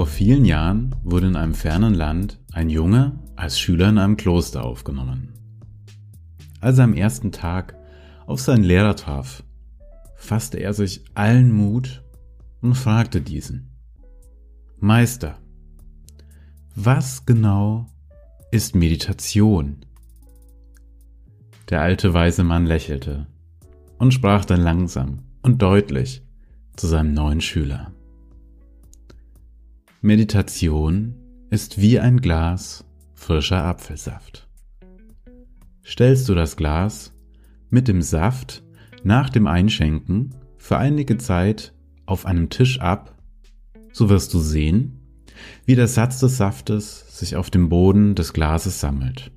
Vor vielen Jahren wurde in einem fernen Land ein Junge als Schüler in einem Kloster aufgenommen. Als er am ersten Tag auf seinen Lehrer traf, fasste er sich allen Mut und fragte diesen, Meister, was genau ist Meditation? Der alte weise Mann lächelte und sprach dann langsam und deutlich zu seinem neuen Schüler. Meditation ist wie ein Glas frischer Apfelsaft. Stellst du das Glas mit dem Saft nach dem Einschenken für einige Zeit auf einem Tisch ab, so wirst du sehen, wie der Satz des Saftes sich auf dem Boden des Glases sammelt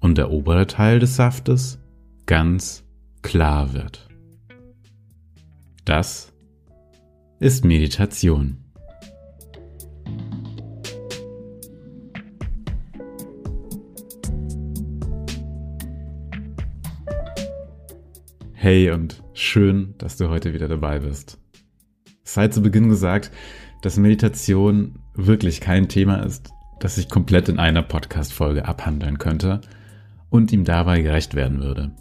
und der obere Teil des Saftes ganz klar wird. Das ist Meditation. Hey und schön, dass du heute wieder dabei bist. Es sei zu Beginn gesagt, dass Meditation wirklich kein Thema ist, das ich komplett in einer Podcast-Folge abhandeln könnte und ihm dabei gerecht werden würde.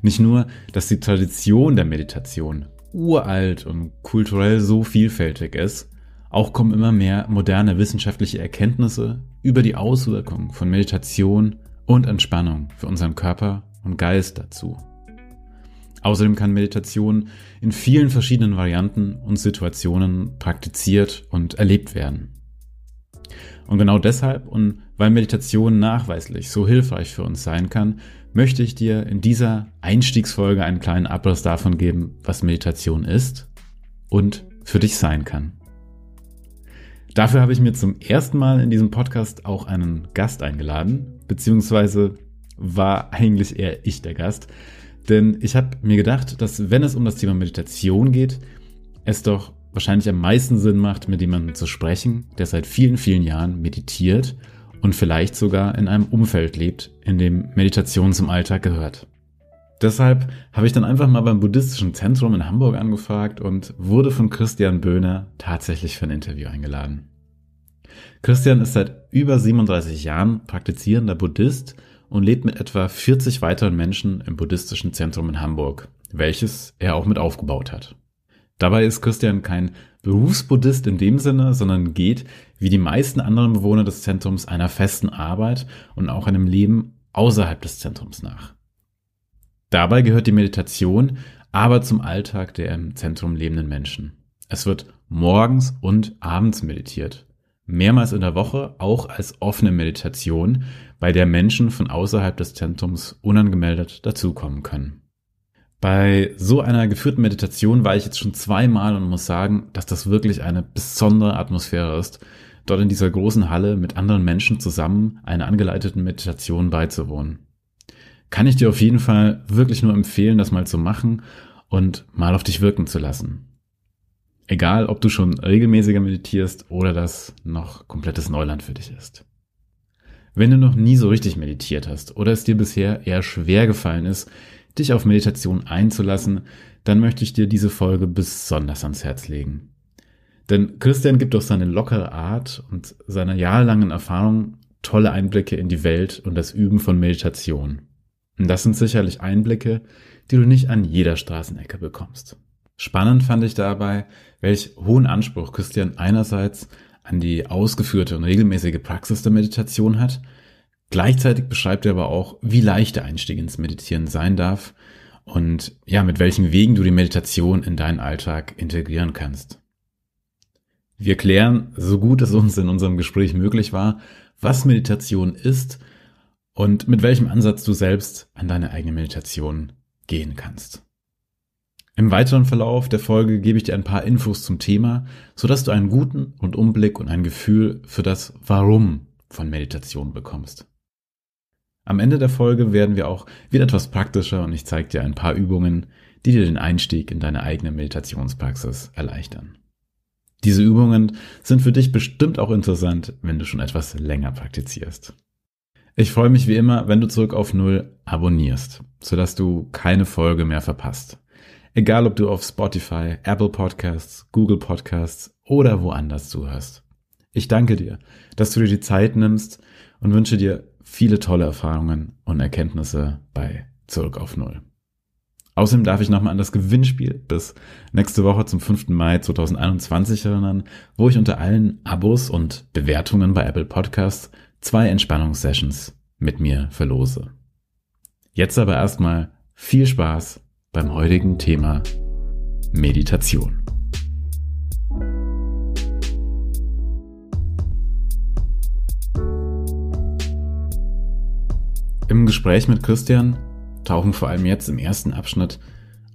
Nicht nur, dass die Tradition der Meditation uralt und kulturell so vielfältig ist, auch kommen immer mehr moderne wissenschaftliche Erkenntnisse über die Auswirkungen von Meditation und Entspannung für unseren Körper und Geist dazu. Außerdem kann Meditation in vielen verschiedenen Varianten und Situationen praktiziert und erlebt werden. Und genau deshalb und weil Meditation nachweislich so hilfreich für uns sein kann, möchte ich dir in dieser Einstiegsfolge einen kleinen Abriss davon geben, was Meditation ist und für dich sein kann. Dafür habe ich mir zum ersten Mal in diesem Podcast auch einen Gast eingeladen, beziehungsweise war eigentlich eher ich der Gast. Denn ich habe mir gedacht, dass wenn es um das Thema Meditation geht, es doch wahrscheinlich am meisten Sinn macht, mit jemandem zu sprechen, der seit vielen, vielen Jahren meditiert und vielleicht sogar in einem Umfeld lebt, in dem Meditation zum Alltag gehört. Deshalb habe ich dann einfach mal beim Buddhistischen Zentrum in Hamburg angefragt und wurde von Christian Böhner tatsächlich für ein Interview eingeladen. Christian ist seit über 37 Jahren praktizierender Buddhist und lebt mit etwa 40 weiteren Menschen im buddhistischen Zentrum in Hamburg, welches er auch mit aufgebaut hat. Dabei ist Christian kein Berufsbuddhist in dem Sinne, sondern geht, wie die meisten anderen Bewohner des Zentrums, einer festen Arbeit und auch einem Leben außerhalb des Zentrums nach. Dabei gehört die Meditation aber zum Alltag der im Zentrum lebenden Menschen. Es wird morgens und abends meditiert mehrmals in der Woche auch als offene Meditation, bei der Menschen von außerhalb des Zentrums unangemeldet dazukommen können. Bei so einer geführten Meditation war ich jetzt schon zweimal und muss sagen, dass das wirklich eine besondere Atmosphäre ist, dort in dieser großen Halle mit anderen Menschen zusammen einer angeleiteten Meditation beizuwohnen. Kann ich dir auf jeden Fall wirklich nur empfehlen, das mal zu machen und mal auf dich wirken zu lassen. Egal, ob du schon regelmäßiger meditierst oder das noch komplettes Neuland für dich ist. Wenn du noch nie so richtig meditiert hast oder es dir bisher eher schwer gefallen ist, dich auf Meditation einzulassen, dann möchte ich dir diese Folge besonders ans Herz legen. Denn Christian gibt durch seine lockere Art und seine jahrelangen Erfahrung tolle Einblicke in die Welt und das Üben von Meditation. Und das sind sicherlich Einblicke, die du nicht an jeder Straßenecke bekommst. Spannend fand ich dabei, welch hohen Anspruch Christian einerseits an die ausgeführte und regelmäßige Praxis der Meditation hat, gleichzeitig beschreibt er aber auch, wie leicht der Einstieg ins Meditieren sein darf und ja, mit welchen Wegen du die Meditation in deinen Alltag integrieren kannst. Wir klären, so gut es uns in unserem Gespräch möglich war, was Meditation ist und mit welchem Ansatz du selbst an deine eigene Meditation gehen kannst. Im weiteren Verlauf der Folge gebe ich dir ein paar Infos zum Thema, sodass du einen guten Rundumblick und ein Gefühl für das Warum von Meditation bekommst. Am Ende der Folge werden wir auch wieder etwas praktischer und ich zeige dir ein paar Übungen, die dir den Einstieg in deine eigene Meditationspraxis erleichtern. Diese Übungen sind für dich bestimmt auch interessant, wenn du schon etwas länger praktizierst. Ich freue mich wie immer, wenn du zurück auf Null abonnierst, sodass du keine Folge mehr verpasst. Egal, ob du auf Spotify, Apple Podcasts, Google Podcasts oder woanders zuhörst. Ich danke dir, dass du dir die Zeit nimmst und wünsche dir viele tolle Erfahrungen und Erkenntnisse bei Zurück auf Null. Außerdem darf ich nochmal an das Gewinnspiel bis nächste Woche zum 5. Mai 2021 erinnern, wo ich unter allen Abos und Bewertungen bei Apple Podcasts zwei Entspannungssessions mit mir verlose. Jetzt aber erstmal viel Spaß beim heutigen Thema Meditation. Im Gespräch mit Christian tauchen vor allem jetzt im ersten Abschnitt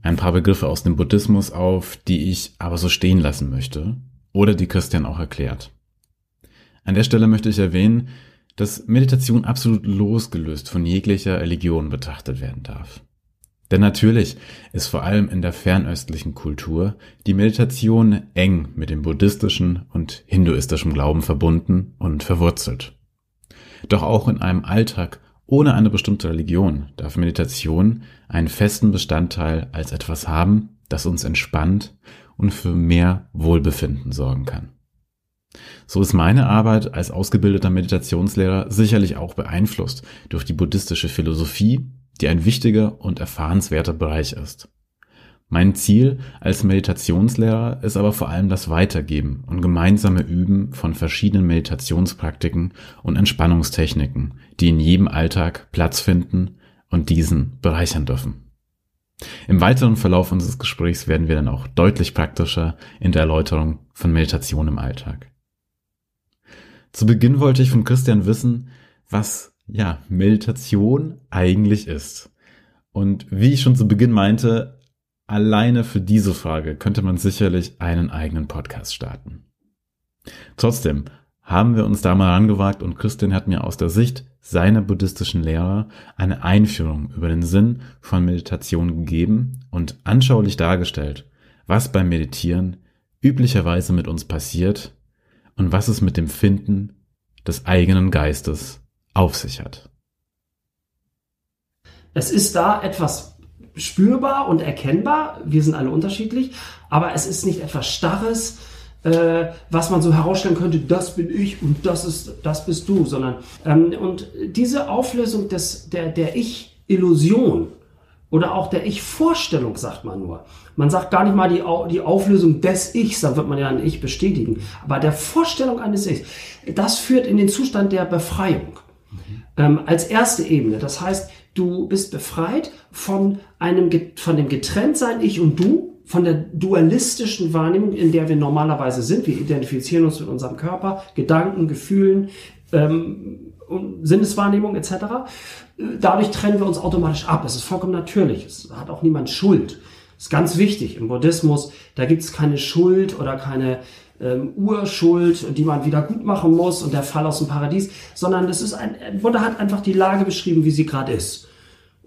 ein paar Begriffe aus dem Buddhismus auf, die ich aber so stehen lassen möchte oder die Christian auch erklärt. An der Stelle möchte ich erwähnen, dass Meditation absolut losgelöst von jeglicher Religion betrachtet werden darf. Denn natürlich ist vor allem in der fernöstlichen Kultur die Meditation eng mit dem buddhistischen und hinduistischen Glauben verbunden und verwurzelt. Doch auch in einem Alltag ohne eine bestimmte Religion darf Meditation einen festen Bestandteil als etwas haben, das uns entspannt und für mehr Wohlbefinden sorgen kann. So ist meine Arbeit als ausgebildeter Meditationslehrer sicherlich auch beeinflusst durch die buddhistische Philosophie, die ein wichtiger und erfahrenswerter Bereich ist. Mein Ziel als Meditationslehrer ist aber vor allem das Weitergeben und gemeinsame Üben von verschiedenen Meditationspraktiken und Entspannungstechniken, die in jedem Alltag Platz finden und diesen bereichern dürfen. Im weiteren Verlauf unseres Gesprächs werden wir dann auch deutlich praktischer in der Erläuterung von Meditation im Alltag. Zu Beginn wollte ich von Christian wissen, was ja Meditation eigentlich ist. Und wie ich schon zu Beginn meinte, Alleine für diese Frage könnte man sicherlich einen eigenen Podcast starten. Trotzdem haben wir uns da mal angewagt und Christian hat mir aus der Sicht seiner buddhistischen Lehrer eine Einführung über den Sinn von Meditation gegeben und anschaulich dargestellt, was beim Meditieren üblicherweise mit uns passiert und was es mit dem Finden des eigenen Geistes auf sich hat. Es ist da etwas spürbar und erkennbar. Wir sind alle unterschiedlich, aber es ist nicht etwas Starres, äh, was man so herausstellen könnte, das bin ich und das ist, das bist du, sondern ähm, und diese Auflösung des, der, der Ich-Illusion oder auch der Ich-Vorstellung sagt man nur. Man sagt gar nicht mal die, die Auflösung des Ichs, dann wird man ja ein Ich bestätigen. Aber der Vorstellung eines Ichs, das führt in den Zustand der Befreiung. Mhm. Ähm, als erste Ebene. Das heißt, du bist befreit von einem, von dem Getrenntsein Ich und Du, von der dualistischen Wahrnehmung, in der wir normalerweise sind. Wir identifizieren uns mit unserem Körper, Gedanken, Gefühlen, ähm, Sinneswahrnehmung etc. Dadurch trennen wir uns automatisch ab. Es ist vollkommen natürlich. Es hat auch niemand Schuld. Das ist ganz wichtig im Buddhismus. Da gibt es keine Schuld oder keine ähm, Urschuld, die man wieder gut machen muss und der Fall aus dem Paradies, sondern das ist ein, Buddha hat einfach die Lage beschrieben, wie sie gerade ist.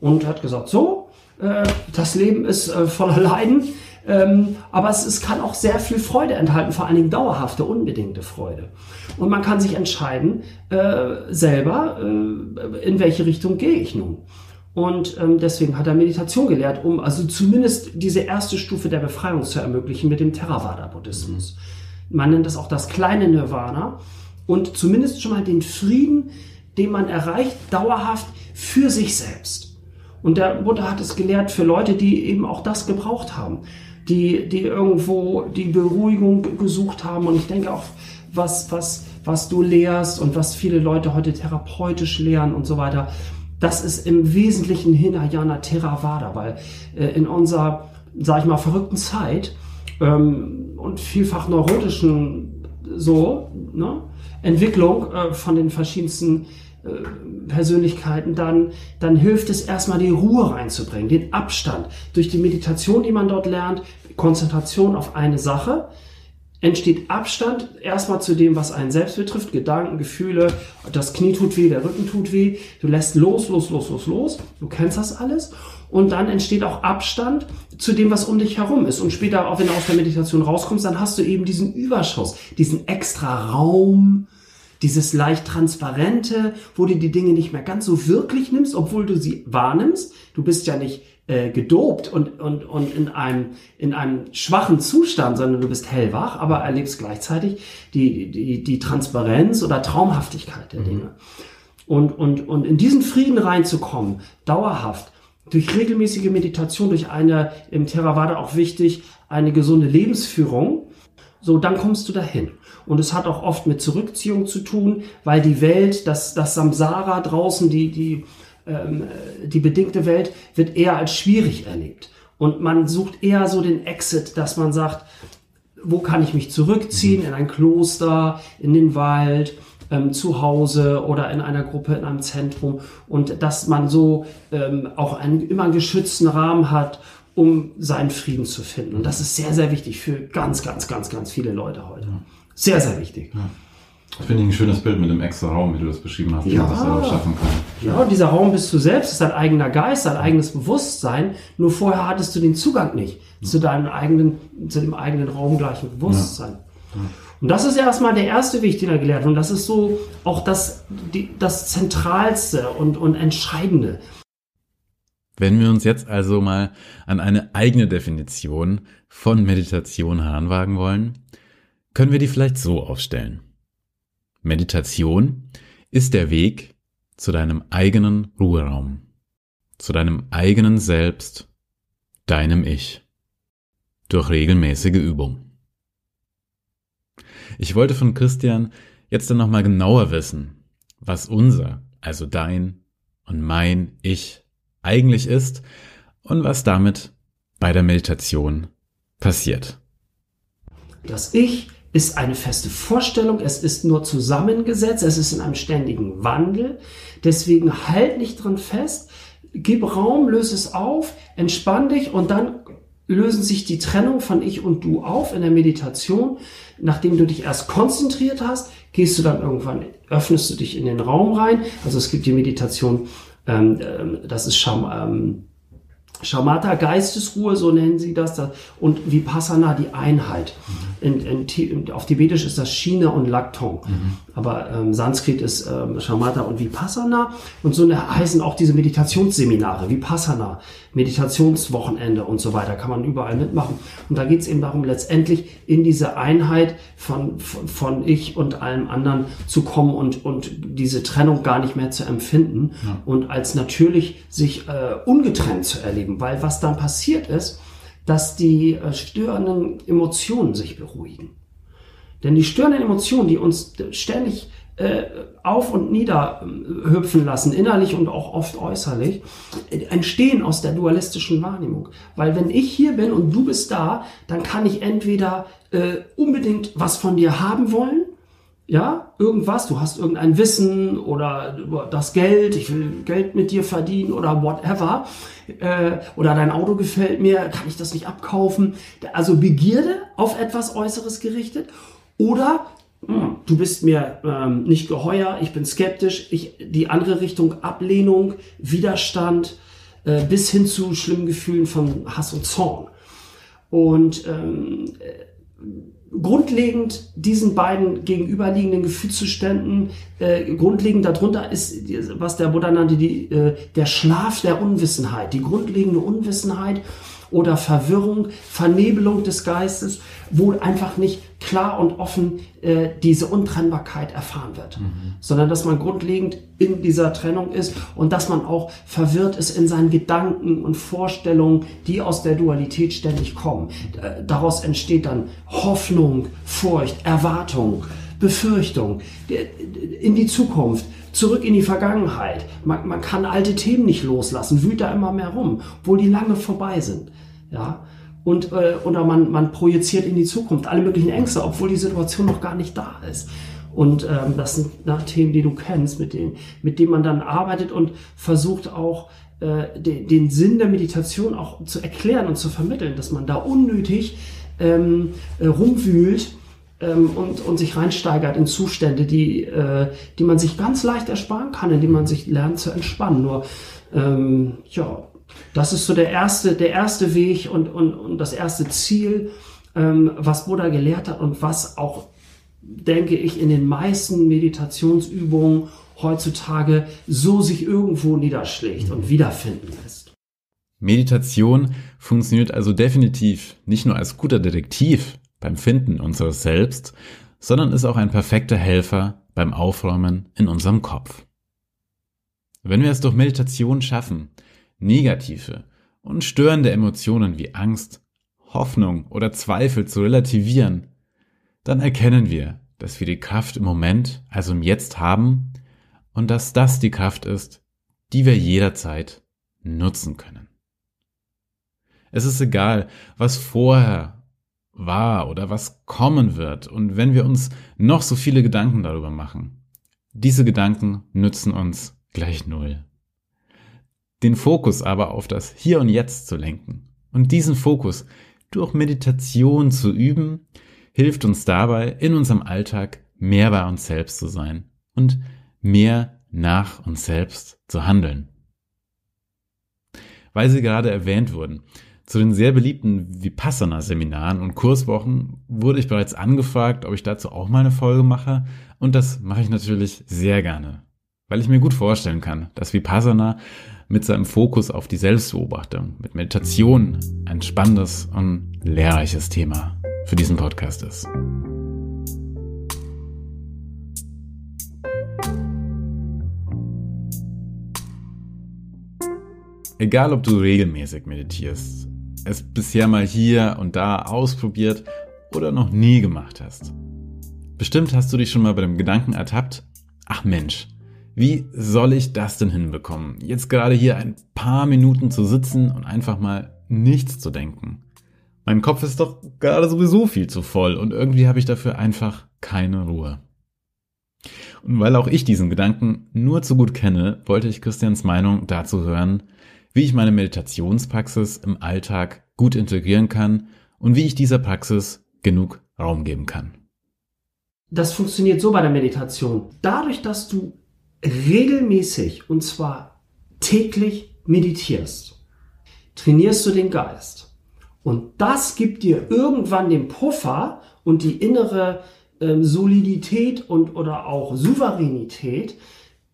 Und hat gesagt, so, äh, das Leben ist äh, voller Leiden, ähm, aber es, es kann auch sehr viel Freude enthalten, vor allen Dingen dauerhafte, unbedingte Freude. Und man kann sich entscheiden, äh, selber, äh, in welche Richtung gehe ich nun. Und ähm, deswegen hat er Meditation gelehrt, um also zumindest diese erste Stufe der Befreiung zu ermöglichen mit dem Theravada-Buddhismus. Man nennt das auch das kleine Nirvana. Und zumindest schon mal den Frieden, den man erreicht, dauerhaft für sich selbst. Und der Buddha hat es gelehrt für Leute, die eben auch das gebraucht haben, die, die irgendwo die Beruhigung gesucht haben. Und ich denke auch, was, was, was du lehrst und was viele Leute heute therapeutisch lehren und so weiter, das ist im Wesentlichen Hinayana Theravada, weil äh, in unserer, sag ich mal, verrückten Zeit ähm, und vielfach neurotischen so, ne, Entwicklung äh, von den verschiedensten äh, Persönlichkeiten, dann, dann hilft es erstmal die Ruhe reinzubringen, den Abstand. Durch die Meditation, die man dort lernt, Konzentration auf eine Sache, entsteht Abstand erstmal zu dem, was einen selbst betrifft, Gedanken, Gefühle, das Knie tut weh, der Rücken tut weh, du lässt los, los, los, los, los, du kennst das alles und dann entsteht auch Abstand zu dem, was um dich herum ist. Und später, auch wenn du aus der Meditation rauskommst, dann hast du eben diesen Überschuss, diesen extra Raum, dieses leicht transparente, wo du die Dinge nicht mehr ganz so wirklich nimmst, obwohl du sie wahrnimmst. Du bist ja nicht äh, gedopt und, und, und in, einem, in einem schwachen Zustand, sondern du bist hellwach, aber erlebst gleichzeitig die, die, die Transparenz oder Traumhaftigkeit der mhm. Dinge. Und, und, und in diesen Frieden reinzukommen, dauerhaft, durch regelmäßige Meditation, durch eine, im Theravada auch wichtig, eine gesunde Lebensführung, so, dann kommst du dahin. Und es hat auch oft mit Zurückziehung zu tun, weil die Welt, das, das Samsara draußen, die, die, ähm, die bedingte Welt, wird eher als schwierig erlebt. Und man sucht eher so den Exit, dass man sagt, wo kann ich mich zurückziehen? In ein Kloster, in den Wald, ähm, zu Hause oder in einer Gruppe, in einem Zentrum. Und dass man so ähm, auch einen immer einen geschützten Rahmen hat um seinen Frieden zu finden. Und das ist sehr, sehr wichtig für ganz, ganz, ganz, ganz viele Leute heute. Sehr, sehr wichtig. Ja. Das finde ich ein schönes Bild mit dem extra Raum, wie du das beschrieben hast, ja. das auch schaffen kann. Ja, dieser Raum bist du selbst, ist dein eigener Geist, dein eigenes Bewusstsein. Nur vorher hattest du den Zugang nicht ja. zu deinem eigenen, zu dem eigenen raumgleichen Bewusstsein. Ja. Und das ist erstmal der erste Weg, den er gelehrt hat. Und das ist so auch das, die, das Zentralste und, und Entscheidende. Wenn wir uns jetzt also mal an eine eigene Definition von Meditation heranwagen wollen, können wir die vielleicht so aufstellen. Meditation ist der Weg zu deinem eigenen Ruheraum, zu deinem eigenen Selbst, deinem Ich, durch regelmäßige Übung. Ich wollte von Christian jetzt dann nochmal genauer wissen, was unser, also dein und mein Ich eigentlich ist und was damit bei der Meditation passiert. Das Ich ist eine feste Vorstellung, es ist nur zusammengesetzt, es ist in einem ständigen Wandel. Deswegen halt nicht dran fest, gib Raum, löse es auf, entspann dich und dann lösen sich die Trennung von Ich und Du auf in der Meditation. Nachdem du dich erst konzentriert hast, gehst du dann irgendwann, öffnest du dich in den Raum rein. Also es gibt die Meditation ähm, ähm, das ist Scham, ähm, Shamatha, Geistesruhe, so nennen sie das, und Vipassana, die Einheit. In, in, auf Tibetisch ist das China und Laktong, mhm. aber ähm, Sanskrit ist ähm, Shamatha und Vipassana. Und so heißen auch diese Meditationsseminare, Vipassana, Meditationswochenende und so weiter, kann man überall mitmachen. Und da geht es eben darum, letztendlich in diese Einheit von, von, von, Ich und allem anderen zu kommen und, und diese Trennung gar nicht mehr zu empfinden ja. und als natürlich sich äh, ungetrennt zu erleben. Weil was dann passiert ist, dass die äh, störenden Emotionen sich beruhigen. Denn die störenden Emotionen, die uns ständig äh, auf und nieder äh, hüpfen lassen, innerlich und auch oft äußerlich, entstehen aus der dualistischen Wahrnehmung. Weil wenn ich hier bin und du bist da, dann kann ich entweder äh, unbedingt was von dir haben wollen, ja, irgendwas, du hast irgendein Wissen oder das Geld, ich will Geld mit dir verdienen oder whatever, äh, oder dein Auto gefällt mir, kann ich das nicht abkaufen? Also Begierde auf etwas Äußeres gerichtet oder hm, du bist mir ähm, nicht geheuer, ich bin skeptisch, ich, die andere Richtung Ablehnung, Widerstand, äh, bis hin zu schlimmen Gefühlen von Hass und Zorn. Und ähm, äh, grundlegend diesen beiden gegenüberliegenden Gefühlszuständen, äh, grundlegend darunter ist, was der Buddha nannte, die, äh, der Schlaf der Unwissenheit, die grundlegende Unwissenheit oder Verwirrung, Vernebelung des Geistes, wo einfach nicht klar und offen äh, diese Untrennbarkeit erfahren wird, mhm. sondern dass man grundlegend in dieser Trennung ist und dass man auch verwirrt ist in seinen Gedanken und Vorstellungen, die aus der Dualität ständig kommen. Äh, daraus entsteht dann Hoffnung, Furcht, Erwartung, Befürchtung in die Zukunft zurück in die Vergangenheit. Man, man, kann alte Themen nicht loslassen, wühlt da immer mehr rum, obwohl die lange vorbei sind. Ja, und äh, oder man, man projiziert in die Zukunft alle möglichen Ängste, obwohl die Situation noch gar nicht da ist. Und ähm, das sind na, Themen, die du kennst, mit denen, mit denen man dann arbeitet und versucht auch äh, den, den Sinn der Meditation auch zu erklären und zu vermitteln, dass man da unnötig ähm, äh, rumwühlt ähm, und, und sich reinsteigert in Zustände, die, äh, die man sich ganz leicht ersparen kann, indem man sich lernt zu entspannen. Nur ähm, ja, das ist so der erste, der erste Weg und, und, und das erste Ziel, ähm, was Buddha gelehrt hat und was auch, denke ich, in den meisten Meditationsübungen heutzutage so sich irgendwo niederschlägt und wiederfinden lässt. Meditation funktioniert also definitiv nicht nur als guter Detektiv beim Finden unseres Selbst, sondern ist auch ein perfekter Helfer beim Aufräumen in unserem Kopf. Wenn wir es durch Meditation schaffen, negative und störende Emotionen wie Angst, Hoffnung oder Zweifel zu relativieren, dann erkennen wir, dass wir die Kraft im Moment, also im Jetzt haben und dass das die Kraft ist, die wir jederzeit nutzen können. Es ist egal, was vorher war oder was kommen wird. Und wenn wir uns noch so viele Gedanken darüber machen, diese Gedanken nützen uns gleich null. Den Fokus aber auf das Hier und Jetzt zu lenken und diesen Fokus durch Meditation zu üben, hilft uns dabei, in unserem Alltag mehr bei uns selbst zu sein und mehr nach uns selbst zu handeln. Weil sie gerade erwähnt wurden, zu den sehr beliebten Vipassana-Seminaren und Kurswochen wurde ich bereits angefragt, ob ich dazu auch mal eine Folge mache. Und das mache ich natürlich sehr gerne, weil ich mir gut vorstellen kann, dass Vipassana mit seinem Fokus auf die Selbstbeobachtung, mit Meditation ein spannendes und lehrreiches Thema für diesen Podcast ist. Egal, ob du regelmäßig meditierst es bisher mal hier und da ausprobiert oder noch nie gemacht hast. Bestimmt hast du dich schon mal bei dem Gedanken ertappt, ach Mensch, wie soll ich das denn hinbekommen, jetzt gerade hier ein paar Minuten zu sitzen und einfach mal nichts zu denken? Mein Kopf ist doch gerade sowieso viel zu voll und irgendwie habe ich dafür einfach keine Ruhe. Und weil auch ich diesen Gedanken nur zu gut kenne, wollte ich Christians Meinung dazu hören, wie ich meine Meditationspraxis im Alltag gut integrieren kann und wie ich dieser Praxis genug Raum geben kann. Das funktioniert so bei der Meditation. Dadurch, dass du regelmäßig und zwar täglich meditierst, trainierst du den Geist. Und das gibt dir irgendwann den Puffer und die innere ähm, Solidität und oder auch Souveränität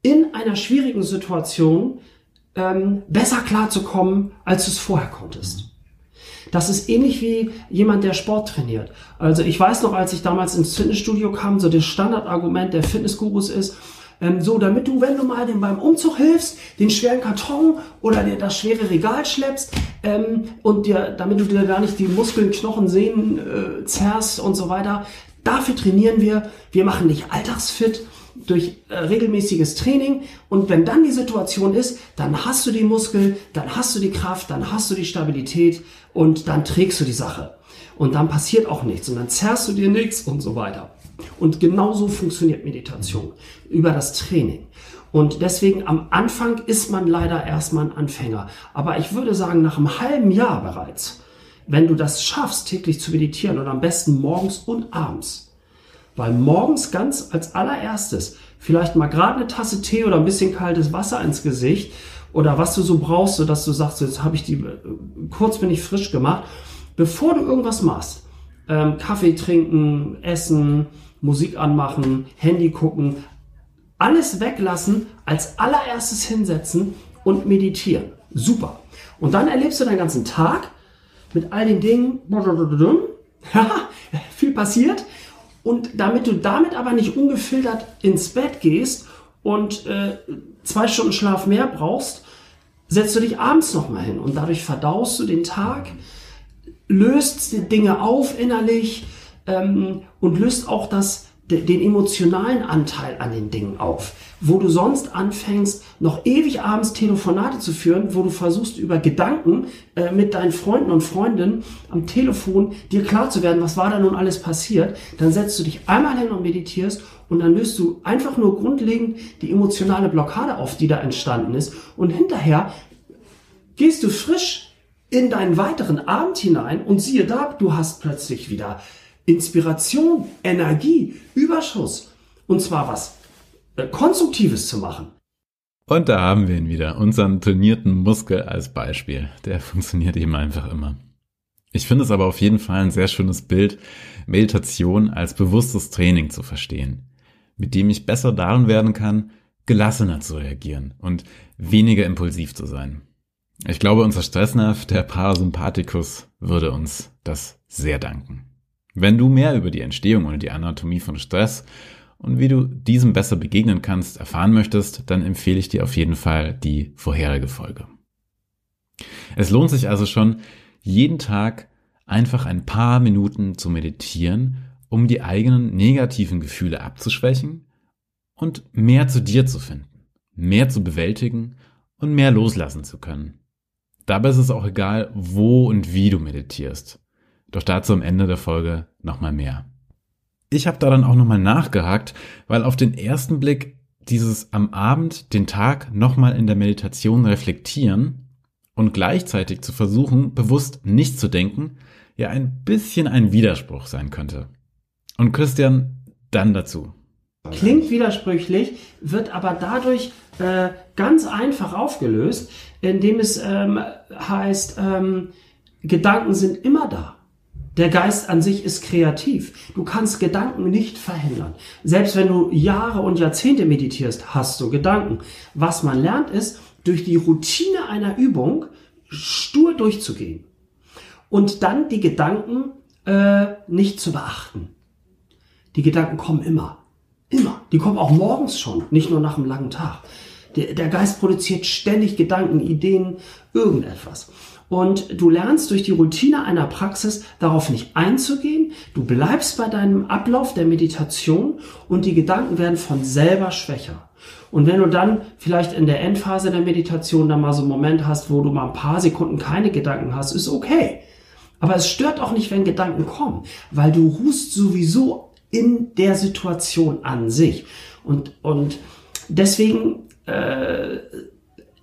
in einer schwierigen Situation ähm, besser klarzukommen, als du es vorher konntest. Das ist ähnlich wie jemand, der Sport trainiert. Also ich weiß noch, als ich damals ins Fitnessstudio kam, so das Standardargument der Fitnessgurus ist, ähm, so damit du, wenn du mal dem beim Umzug hilfst, den schweren Karton oder dir das schwere Regal schleppst ähm, und dir, damit du dir gar nicht die Muskeln, Knochen, Sehnen äh, zerrst und so weiter, dafür trainieren wir. Wir machen dich alltagsfit durch äh, regelmäßiges Training und wenn dann die Situation ist, dann hast du die Muskel, dann hast du die Kraft, dann hast du die Stabilität und dann trägst du die Sache. Und dann passiert auch nichts und dann zerrst du dir nichts und so weiter. Und genauso funktioniert Meditation über das Training. Und deswegen am Anfang ist man leider erstmal ein Anfänger. Aber ich würde sagen, nach einem halben Jahr bereits, wenn du das schaffst, täglich zu meditieren und am besten morgens und abends, weil morgens ganz als allererstes vielleicht mal gerade eine Tasse Tee oder ein bisschen kaltes Wasser ins Gesicht oder was du so brauchst, so dass du sagst, jetzt habe ich die, kurz bin ich frisch gemacht, bevor du irgendwas machst. Ähm, Kaffee trinken, essen, Musik anmachen, Handy gucken, alles weglassen, als allererstes hinsetzen und meditieren. Super. Und dann erlebst du deinen ganzen Tag mit all den Dingen, viel passiert, und damit du damit aber nicht ungefiltert ins Bett gehst und äh, zwei Stunden Schlaf mehr brauchst, setzt du dich abends nochmal hin und dadurch verdaust du den Tag, löst die Dinge auf innerlich ähm, und löst auch das den emotionalen Anteil an den Dingen auf, wo du sonst anfängst, noch ewig abends Telefonate zu führen, wo du versuchst über Gedanken äh, mit deinen Freunden und Freundinnen am Telefon dir klar zu werden, was war da nun alles passiert, dann setzt du dich einmal hin und meditierst und dann löst du einfach nur grundlegend die emotionale Blockade auf, die da entstanden ist. Und hinterher gehst du frisch in deinen weiteren Abend hinein und siehe da, du hast plötzlich wieder Inspiration, Energie, Überschuss. Und zwar was äh, Konstruktives zu machen. Und da haben wir ihn wieder, unseren trainierten Muskel als Beispiel. Der funktioniert eben einfach immer. Ich finde es aber auf jeden Fall ein sehr schönes Bild, Meditation als bewusstes Training zu verstehen, mit dem ich besser darin werden kann, gelassener zu reagieren und weniger impulsiv zu sein. Ich glaube, unser Stressnerv, der Parasympathikus, würde uns das sehr danken. Wenn du mehr über die Entstehung und die Anatomie von Stress und wie du diesem besser begegnen kannst erfahren möchtest, dann empfehle ich dir auf jeden Fall die vorherige Folge. Es lohnt sich also schon, jeden Tag einfach ein paar Minuten zu meditieren, um die eigenen negativen Gefühle abzuschwächen und mehr zu dir zu finden, mehr zu bewältigen und mehr loslassen zu können. Dabei ist es auch egal, wo und wie du meditierst. Doch dazu am Ende der Folge nochmal mehr. Ich habe da dann auch nochmal nachgehakt, weil auf den ersten Blick dieses am Abend den Tag nochmal in der Meditation reflektieren und gleichzeitig zu versuchen, bewusst nicht zu denken, ja ein bisschen ein Widerspruch sein könnte. Und Christian, dann dazu. Klingt widersprüchlich, wird aber dadurch äh, ganz einfach aufgelöst, indem es ähm, heißt, ähm, Gedanken sind immer da. Der Geist an sich ist kreativ. Du kannst Gedanken nicht verhindern. Selbst wenn du Jahre und Jahrzehnte meditierst, hast du Gedanken. Was man lernt ist, durch die Routine einer Übung stur durchzugehen und dann die Gedanken äh, nicht zu beachten. Die Gedanken kommen immer. Immer. Die kommen auch morgens schon, nicht nur nach einem langen Tag. Der, der Geist produziert ständig Gedanken, Ideen, irgendetwas. Und du lernst durch die Routine einer Praxis darauf nicht einzugehen. Du bleibst bei deinem Ablauf der Meditation und die Gedanken werden von selber schwächer. Und wenn du dann vielleicht in der Endphase der Meditation dann mal so einen Moment hast, wo du mal ein paar Sekunden keine Gedanken hast, ist okay. Aber es stört auch nicht, wenn Gedanken kommen, weil du ruhst sowieso in der Situation an sich. Und, und deswegen äh,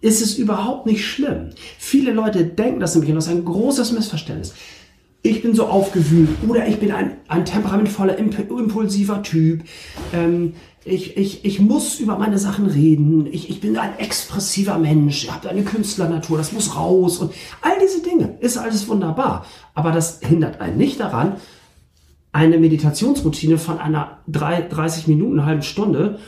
ist es überhaupt nicht schlimm. Viele Leute denken das nämlich, und das ist ein großes Missverständnis. Ich bin so aufgewühlt oder ich bin ein, ein temperamentvoller, impulsiver Typ. Ähm, ich, ich, ich muss über meine Sachen reden. Ich, ich bin ein expressiver Mensch. Ich habe eine Künstlernatur. Das muss raus. Und all diese Dinge ist alles wunderbar. Aber das hindert einen nicht daran, eine Meditationsroutine von einer 30 Minuten, eine halbe Stunde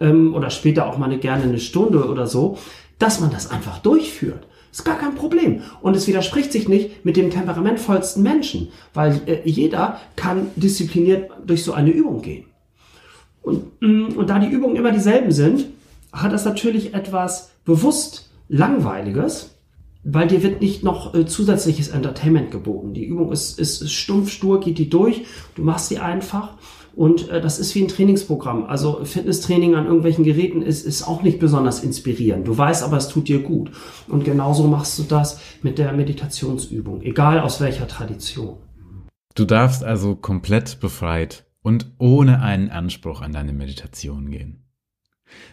ähm, oder später auch mal eine, gerne eine Stunde oder so, dass man das einfach durchführt. Ist gar kein Problem. Und es widerspricht sich nicht mit dem temperamentvollsten Menschen, weil äh, jeder kann diszipliniert durch so eine Übung gehen. Und, mm, und da die Übungen immer dieselben sind, hat das natürlich etwas bewusst Langweiliges, weil dir wird nicht noch äh, zusätzliches Entertainment geboten. Die Übung ist, ist, ist stumpf, stur, geht die durch, du machst sie einfach und äh, das ist wie ein Trainingsprogramm. Also Fitnesstraining an irgendwelchen Geräten ist, ist auch nicht besonders inspirierend. Du weißt aber, es tut dir gut. Und genauso machst du das mit der Meditationsübung, egal aus welcher Tradition. Du darfst also komplett befreit und ohne einen Anspruch an deine Meditation gehen.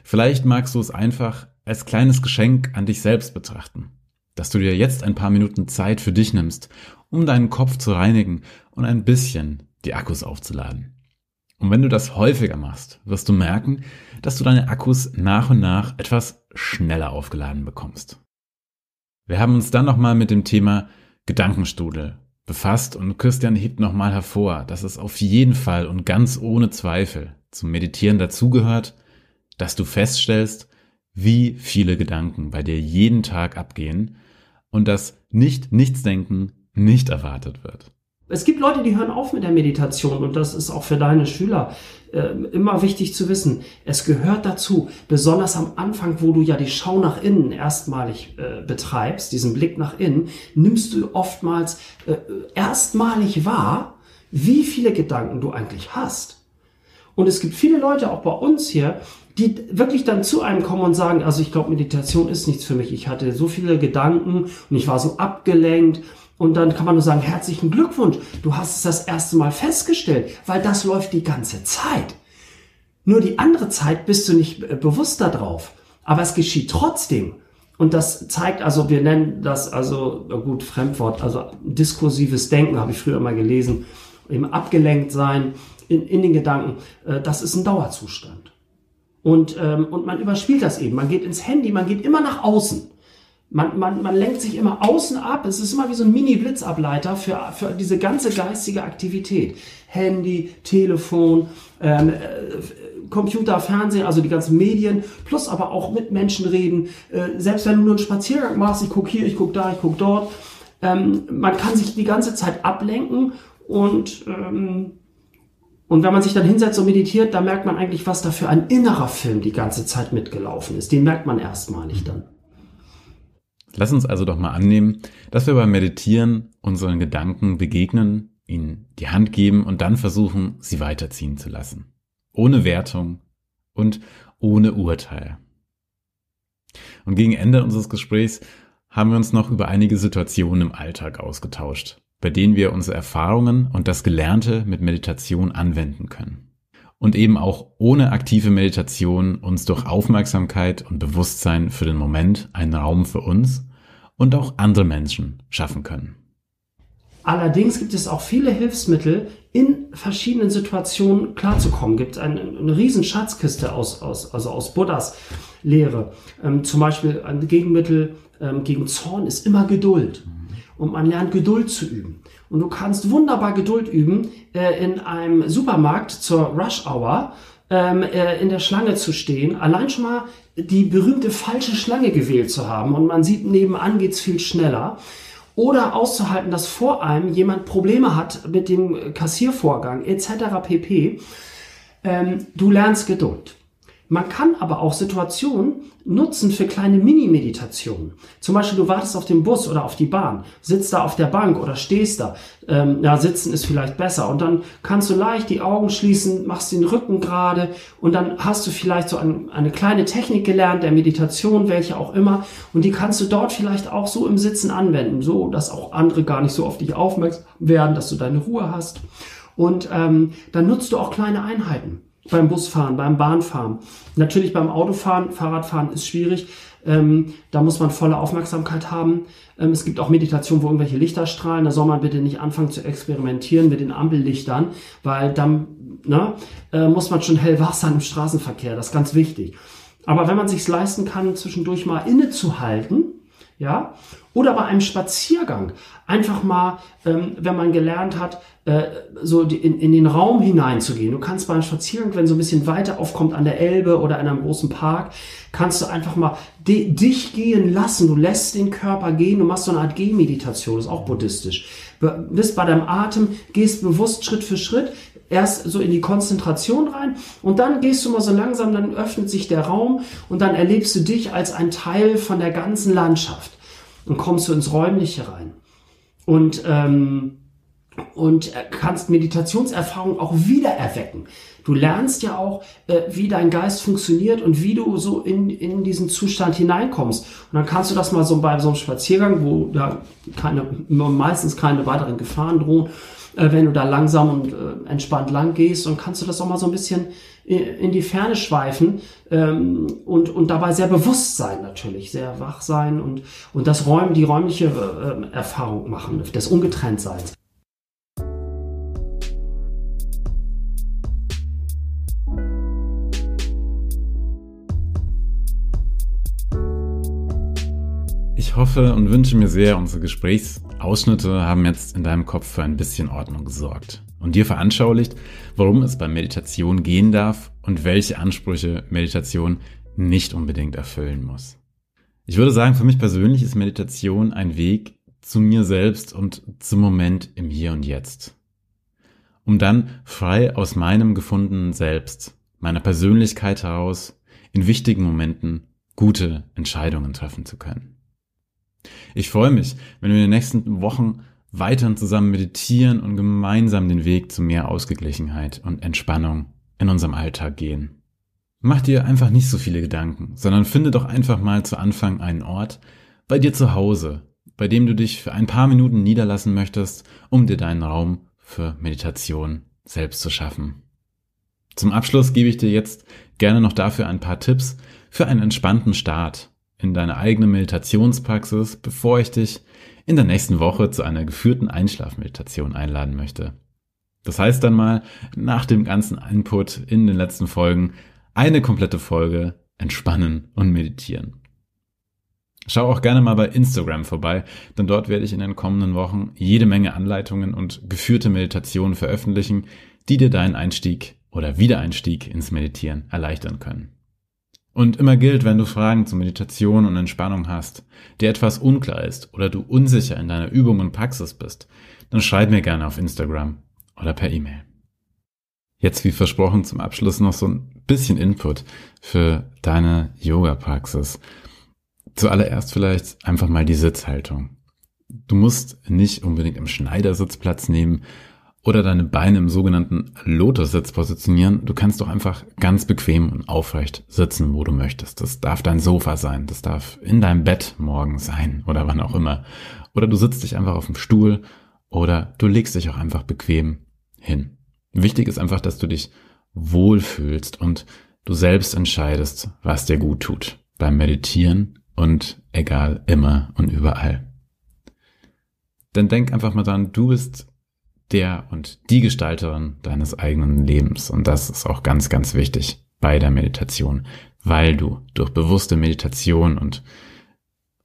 Vielleicht magst du es einfach als kleines Geschenk an dich selbst betrachten dass du dir jetzt ein paar Minuten Zeit für dich nimmst, um deinen Kopf zu reinigen und ein bisschen die Akkus aufzuladen. Und wenn du das häufiger machst, wirst du merken, dass du deine Akkus nach und nach etwas schneller aufgeladen bekommst. Wir haben uns dann nochmal mit dem Thema Gedankenstudel befasst und Christian hebt nochmal hervor, dass es auf jeden Fall und ganz ohne Zweifel zum Meditieren dazugehört, dass du feststellst, wie viele Gedanken bei dir jeden Tag abgehen und dass nicht Nichtsdenken nicht erwartet wird. Es gibt Leute, die hören auf mit der Meditation und das ist auch für deine Schüler äh, immer wichtig zu wissen. Es gehört dazu, besonders am Anfang, wo du ja die Schau nach innen erstmalig äh, betreibst, diesen Blick nach innen, nimmst du oftmals äh, erstmalig wahr, wie viele Gedanken du eigentlich hast. Und es gibt viele Leute, auch bei uns hier, die wirklich dann zu einem kommen und sagen, also ich glaube, Meditation ist nichts für mich. Ich hatte so viele Gedanken und ich war so abgelenkt. Und dann kann man nur sagen, herzlichen Glückwunsch, du hast es das erste Mal festgestellt, weil das läuft die ganze Zeit. Nur die andere Zeit bist du nicht bewusst darauf. Aber es geschieht trotzdem. Und das zeigt also, wir nennen das also, gut, Fremdwort, also diskursives Denken, habe ich früher mal gelesen, eben abgelenkt sein in, in den Gedanken, äh, das ist ein Dauerzustand. Und, ähm, und man überspielt das eben. Man geht ins Handy, man geht immer nach außen. Man, man, man lenkt sich immer außen ab. Es ist immer wie so ein Mini-Blitzableiter für, für diese ganze geistige Aktivität. Handy, Telefon, ähm, äh, Computer, Fernsehen, also die ganzen Medien, plus aber auch mit Menschen reden. Äh, selbst wenn du nur einen Spaziergang machst, ich guck hier, ich guck da, ich guck dort. Ähm, man kann sich die ganze Zeit ablenken und ähm, und wenn man sich dann hinsetzt und meditiert, da merkt man eigentlich, was da für ein innerer Film die ganze Zeit mitgelaufen ist. Den merkt man erstmalig dann. Lass uns also doch mal annehmen, dass wir beim Meditieren unseren Gedanken begegnen, ihnen die Hand geben und dann versuchen, sie weiterziehen zu lassen. Ohne Wertung und ohne Urteil. Und gegen Ende unseres Gesprächs haben wir uns noch über einige Situationen im Alltag ausgetauscht, bei denen wir unsere Erfahrungen und das Gelernte mit Meditation anwenden können. Und eben auch ohne aktive Meditation uns durch Aufmerksamkeit und Bewusstsein für den Moment einen Raum für uns und auch andere Menschen schaffen können. Allerdings gibt es auch viele Hilfsmittel, in verschiedenen Situationen klarzukommen. Gibt eine, eine riesen Schatzkiste aus, aus, also aus Buddhas Lehre. Ähm, zum Beispiel ein Gegenmittel ähm, gegen Zorn ist immer Geduld. Und man lernt Geduld zu üben. Und du kannst wunderbar Geduld üben, äh, in einem Supermarkt zur Rush Hour ähm, äh, in der Schlange zu stehen. Allein schon mal die berühmte falsche Schlange gewählt zu haben. Und man sieht, nebenan geht's viel schneller oder auszuhalten, dass vor einem jemand Probleme hat mit dem Kassiervorgang etc. pp. Ähm, du lernst Geduld. Man kann aber auch Situationen nutzen für kleine Mini-Meditationen. Zum Beispiel, du wartest auf den Bus oder auf die Bahn, sitzt da auf der Bank oder stehst da. Ähm, ja, sitzen ist vielleicht besser. Und dann kannst du leicht die Augen schließen, machst den Rücken gerade und dann hast du vielleicht so ein, eine kleine Technik gelernt der Meditation, welche auch immer. Und die kannst du dort vielleicht auch so im Sitzen anwenden, so dass auch andere gar nicht so auf dich aufmerksam werden, dass du deine Ruhe hast. Und ähm, dann nutzt du auch kleine Einheiten beim Busfahren, beim Bahnfahren. Natürlich beim Autofahren, Fahrradfahren ist schwierig. Ähm, da muss man volle Aufmerksamkeit haben. Ähm, es gibt auch Meditationen, wo irgendwelche Lichter strahlen. Da soll man bitte nicht anfangen zu experimentieren mit den Ampellichtern, weil dann ne, äh, muss man schon hellwach sein im Straßenverkehr. Das ist ganz wichtig. Aber wenn man sich leisten kann, zwischendurch mal innezuhalten, ja, oder bei einem Spaziergang einfach mal, ähm, wenn man gelernt hat, äh, so die, in, in den Raum hineinzugehen. Du kannst beim Spaziergang, wenn so ein bisschen weiter aufkommt an der Elbe oder in einem großen Park, kannst du einfach mal dich gehen lassen. Du lässt den Körper gehen, du machst so eine Art Gehmeditation, ist auch buddhistisch. Be bist bei deinem Atem, gehst bewusst Schritt für Schritt, erst so in die Konzentration rein und dann gehst du mal so langsam, dann öffnet sich der Raum und dann erlebst du dich als ein Teil von der ganzen Landschaft und kommst du ins Räumliche rein. Und, ähm, und kannst Meditationserfahrung auch wieder erwecken. Du lernst ja auch, äh, wie dein Geist funktioniert und wie du so in, in diesen Zustand hineinkommst. Und dann kannst du das mal so bei so einem Spaziergang, wo da keine, meistens keine weiteren Gefahren drohen, äh, wenn du da langsam und äh, entspannt lang gehst, und kannst du das auch mal so ein bisschen in die Ferne schweifen ähm, und, und dabei sehr bewusst sein natürlich, sehr wach sein und, und das Räum, die räumliche äh, Erfahrung machen, des Ungetrenntseins. Ich hoffe und wünsche mir sehr, unsere Gesprächsausschnitte haben jetzt in deinem Kopf für ein bisschen Ordnung gesorgt und dir veranschaulicht, worum es bei Meditation gehen darf und welche Ansprüche Meditation nicht unbedingt erfüllen muss. Ich würde sagen, für mich persönlich ist Meditation ein Weg zu mir selbst und zum Moment im Hier und Jetzt. Um dann frei aus meinem gefundenen Selbst, meiner Persönlichkeit heraus, in wichtigen Momenten gute Entscheidungen treffen zu können. Ich freue mich, wenn wir in den nächsten Wochen weiterhin zusammen meditieren und gemeinsam den Weg zu mehr Ausgeglichenheit und Entspannung in unserem Alltag gehen. Mach dir einfach nicht so viele Gedanken, sondern finde doch einfach mal zu Anfang einen Ort bei dir zu Hause, bei dem du dich für ein paar Minuten niederlassen möchtest, um dir deinen Raum für Meditation selbst zu schaffen. Zum Abschluss gebe ich dir jetzt gerne noch dafür ein paar Tipps für einen entspannten Start in deine eigene Meditationspraxis, bevor ich dich in der nächsten Woche zu einer geführten Einschlafmeditation einladen möchte. Das heißt dann mal, nach dem ganzen Input in den letzten Folgen, eine komplette Folge entspannen und meditieren. Schau auch gerne mal bei Instagram vorbei, denn dort werde ich in den kommenden Wochen jede Menge Anleitungen und geführte Meditationen veröffentlichen, die dir deinen Einstieg oder Wiedereinstieg ins Meditieren erleichtern können. Und immer gilt, wenn du Fragen zu Meditation und Entspannung hast, dir etwas unklar ist oder du unsicher in deiner Übung und Praxis bist, dann schreib mir gerne auf Instagram oder per E-Mail. Jetzt wie versprochen zum Abschluss noch so ein bisschen Input für deine Yoga-Praxis. Zuallererst vielleicht einfach mal die Sitzhaltung. Du musst nicht unbedingt im Schneidersitz Platz nehmen oder deine Beine im sogenannten Lotussitz positionieren. Du kannst doch einfach ganz bequem und aufrecht sitzen, wo du möchtest. Das darf dein Sofa sein, das darf in deinem Bett morgen sein oder wann auch immer. Oder du sitzt dich einfach auf dem Stuhl oder du legst dich auch einfach bequem hin. Wichtig ist einfach, dass du dich wohlfühlst und du selbst entscheidest, was dir gut tut. Beim Meditieren und egal immer und überall. Denn denk einfach mal dran, du bist der und die Gestalterin deines eigenen Lebens. Und das ist auch ganz, ganz wichtig bei der Meditation, weil du durch bewusste Meditation und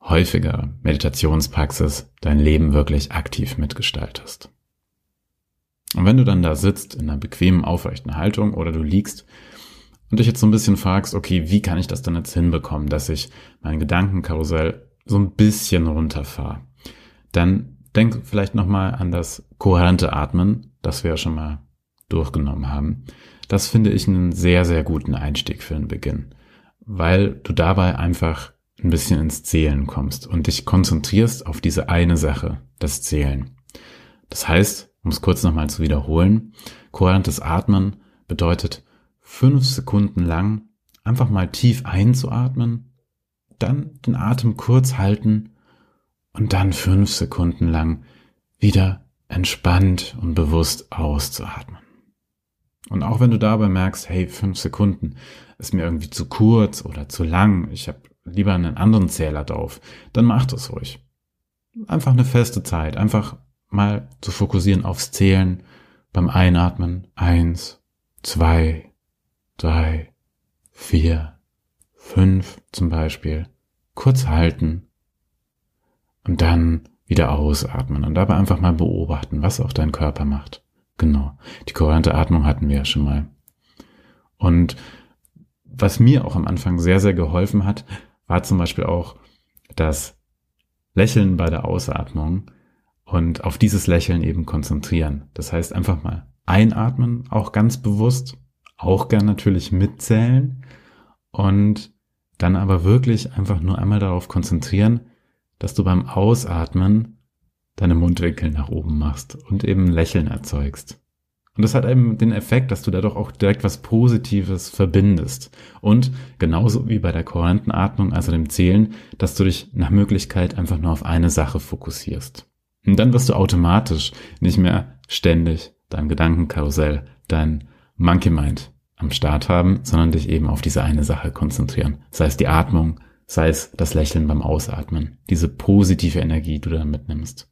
häufiger Meditationspraxis dein Leben wirklich aktiv mitgestaltest. Und wenn du dann da sitzt in einer bequemen, aufrechten Haltung oder du liegst und dich jetzt so ein bisschen fragst, okay, wie kann ich das denn jetzt hinbekommen, dass ich mein Gedankenkarussell so ein bisschen runterfahre, dann denk vielleicht nochmal an das kohärente Atmen, das wir ja schon mal durchgenommen haben. Das finde ich einen sehr, sehr guten Einstieg für den Beginn, weil du dabei einfach ein bisschen ins Zählen kommst und dich konzentrierst auf diese eine Sache, das Zählen. Das heißt, um es kurz nochmal zu wiederholen, kohärentes Atmen bedeutet fünf Sekunden lang einfach mal tief einzuatmen, dann den Atem kurz halten und dann fünf Sekunden lang wieder entspannt und bewusst auszuatmen. Und auch wenn du dabei merkst, hey, fünf Sekunden ist mir irgendwie zu kurz oder zu lang, ich habe lieber einen anderen Zähler drauf, dann mach das ruhig. Einfach eine feste Zeit, einfach mal zu fokussieren aufs Zählen beim Einatmen. Eins, zwei, drei, vier, fünf zum Beispiel. Kurz halten und dann wieder ausatmen und dabei einfach mal beobachten, was auch dein Körper macht. Genau. Die kohärente Atmung hatten wir ja schon mal. Und was mir auch am Anfang sehr, sehr geholfen hat, war zum Beispiel auch das Lächeln bei der Ausatmung und auf dieses Lächeln eben konzentrieren. Das heißt einfach mal einatmen, auch ganz bewusst, auch gern natürlich mitzählen und dann aber wirklich einfach nur einmal darauf konzentrieren, dass du beim Ausatmen deine Mundwinkel nach oben machst und eben Lächeln erzeugst. Und das hat eben den Effekt, dass du dadurch auch direkt was Positives verbindest. Und genauso wie bei der kohärenten Atmung, also dem Zählen, dass du dich nach Möglichkeit einfach nur auf eine Sache fokussierst. Und dann wirst du automatisch nicht mehr ständig dein Gedankenkarussell, dein Monkey Mind am Start haben, sondern dich eben auf diese eine Sache konzentrieren. Sei es die Atmung, sei es das Lächeln beim Ausatmen, diese positive Energie, die du da mitnimmst.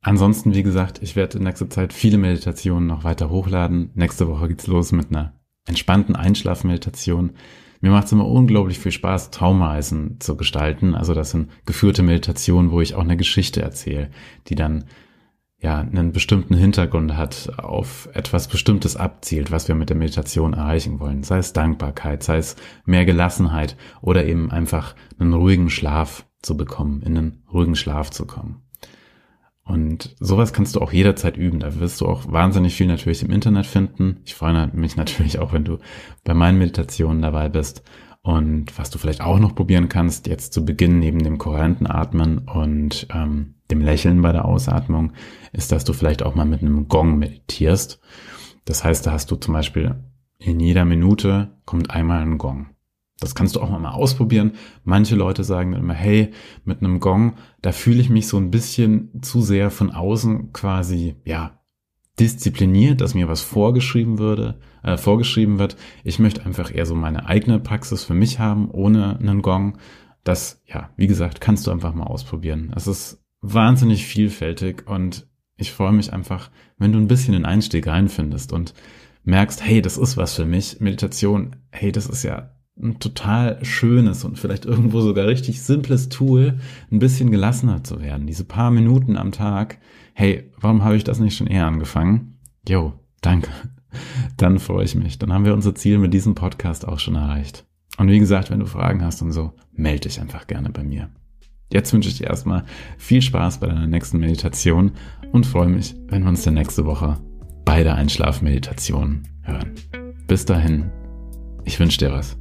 Ansonsten, wie gesagt, ich werde in nächster Zeit viele Meditationen noch weiter hochladen. Nächste Woche geht's los mit einer entspannten Einschlafmeditation. Mir macht es immer unglaublich viel Spaß, Traumreisen zu gestalten. Also das sind geführte Meditationen, wo ich auch eine Geschichte erzähle, die dann ja, einen bestimmten Hintergrund hat, auf etwas Bestimmtes abzielt, was wir mit der Meditation erreichen wollen. Sei es Dankbarkeit, sei es mehr Gelassenheit oder eben einfach einen ruhigen Schlaf zu bekommen, in einen ruhigen Schlaf zu kommen. Und sowas kannst du auch jederzeit üben. Da wirst du auch wahnsinnig viel natürlich im Internet finden. Ich freue mich natürlich auch, wenn du bei meinen Meditationen dabei bist. Und was du vielleicht auch noch probieren kannst, jetzt zu Beginn neben dem kohärenten Atmen und ähm, dem Lächeln bei der Ausatmung, ist, dass du vielleicht auch mal mit einem Gong meditierst. Das heißt, da hast du zum Beispiel in jeder Minute kommt einmal ein Gong. Das kannst du auch mal ausprobieren. Manche Leute sagen dann immer, hey, mit einem Gong, da fühle ich mich so ein bisschen zu sehr von außen quasi, ja, diszipliniert, dass mir was vorgeschrieben würde, äh, vorgeschrieben wird. Ich möchte einfach eher so meine eigene Praxis für mich haben, ohne einen Gong. Das, ja, wie gesagt, kannst du einfach mal ausprobieren. Es ist wahnsinnig vielfältig und ich freue mich einfach, wenn du ein bisschen den Einstieg reinfindest und merkst, hey, das ist was für mich. Meditation, hey, das ist ja ein total schönes und vielleicht irgendwo sogar richtig simples Tool, ein bisschen gelassener zu werden. Diese paar Minuten am Tag. Hey, warum habe ich das nicht schon eher angefangen? Jo, danke. Dann freue ich mich. Dann haben wir unser Ziel mit diesem Podcast auch schon erreicht. Und wie gesagt, wenn du Fragen hast und so, melde dich einfach gerne bei mir. Jetzt wünsche ich dir erstmal viel Spaß bei deiner nächsten Meditation und freue mich, wenn wir uns dann nächste Woche bei der Einschlafmeditation hören. Bis dahin, ich wünsche dir was.